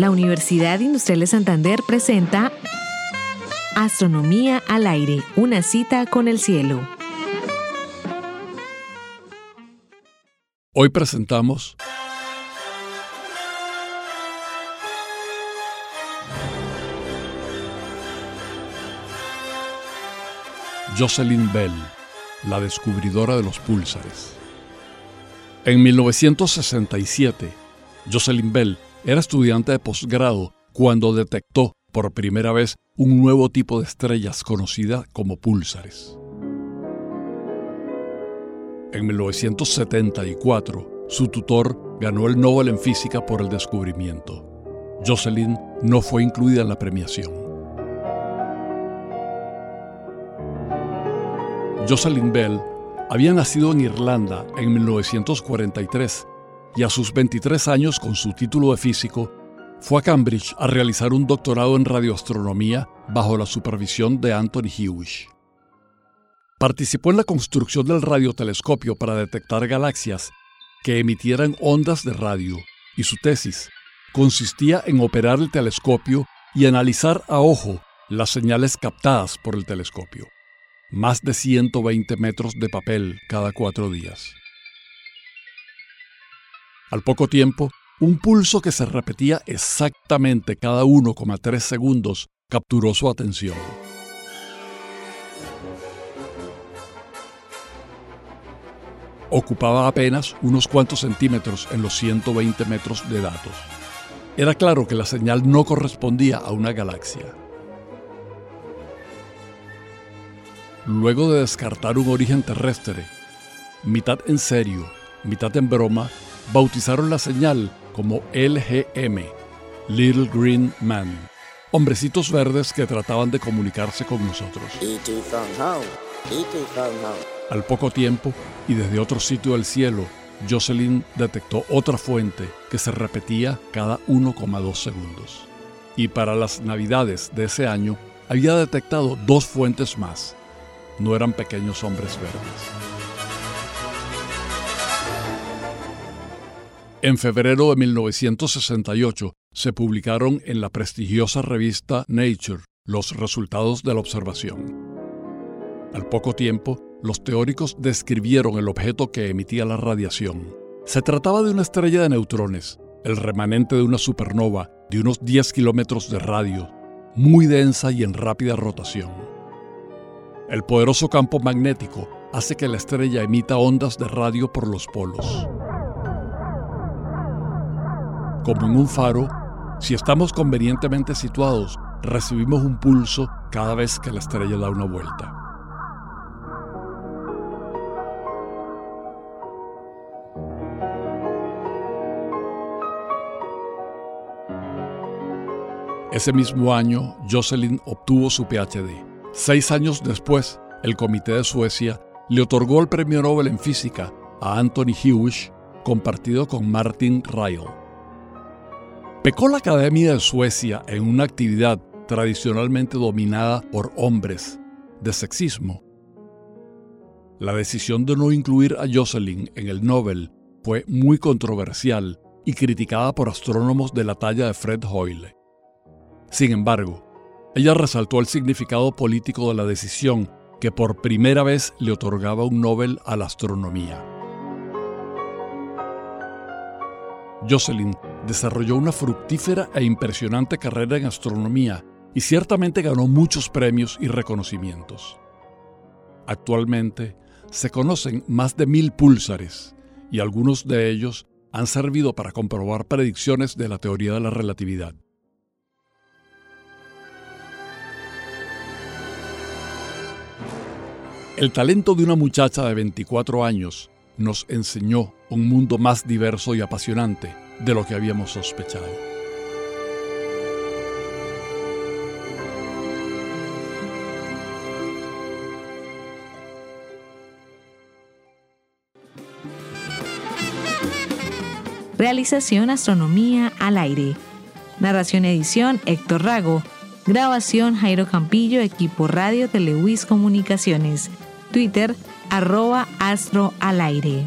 La Universidad Industrial de Santander presenta Astronomía al aire, una cita con el cielo. Hoy presentamos Jocelyn Bell, la descubridora de los púlsares. En 1967, Jocelyn Bell era estudiante de posgrado cuando detectó por primera vez un nuevo tipo de estrellas conocida como púlsares. En 1974, su tutor ganó el Nobel en Física por el descubrimiento. Jocelyn no fue incluida en la premiación. Jocelyn Bell había nacido en Irlanda en 1943 y a sus 23 años con su título de físico, fue a Cambridge a realizar un doctorado en radioastronomía bajo la supervisión de Anthony Hewish. Participó en la construcción del radiotelescopio para detectar galaxias que emitieran ondas de radio y su tesis consistía en operar el telescopio y analizar a ojo las señales captadas por el telescopio. Más de 120 metros de papel cada cuatro días. Al poco tiempo, un pulso que se repetía exactamente cada 1,3 segundos capturó su atención. Ocupaba apenas unos cuantos centímetros en los 120 metros de datos. Era claro que la señal no correspondía a una galaxia. Luego de descartar un origen terrestre, mitad en serio, mitad en broma, bautizaron la señal como LGM, Little Green Man, hombrecitos verdes que trataban de comunicarse con nosotros. Al poco tiempo, y desde otro sitio del cielo, Jocelyn detectó otra fuente que se repetía cada 1,2 segundos. Y para las navidades de ese año, había detectado dos fuentes más. No eran pequeños hombres verdes. En febrero de 1968 se publicaron en la prestigiosa revista Nature los resultados de la observación. Al poco tiempo, los teóricos describieron el objeto que emitía la radiación. Se trataba de una estrella de neutrones, el remanente de una supernova de unos 10 kilómetros de radio, muy densa y en rápida rotación. El poderoso campo magnético hace que la estrella emita ondas de radio por los polos. Como en un faro, si estamos convenientemente situados, recibimos un pulso cada vez que la estrella da una vuelta. Ese mismo año, Jocelyn obtuvo su PhD. Seis años después, el Comité de Suecia le otorgó el Premio Nobel en Física a Anthony Hewish, compartido con Martin Ryle. Pecó la Academia de Suecia en una actividad tradicionalmente dominada por hombres, de sexismo. La decisión de no incluir a Jocelyn en el Nobel fue muy controversial y criticada por astrónomos de la talla de Fred Hoyle. Sin embargo, ella resaltó el significado político de la decisión que por primera vez le otorgaba un Nobel a la astronomía. Jocelyn desarrolló una fructífera e impresionante carrera en astronomía y ciertamente ganó muchos premios y reconocimientos. Actualmente se conocen más de mil púlsares y algunos de ellos han servido para comprobar predicciones de la teoría de la relatividad. El talento de una muchacha de 24 años nos enseñó un mundo más diverso y apasionante de lo que habíamos sospechado. Realización Astronomía al aire. Narración edición Héctor Rago. Grabación Jairo Campillo, equipo Radio Telewis Comunicaciones. Twitter arroba astro al aire.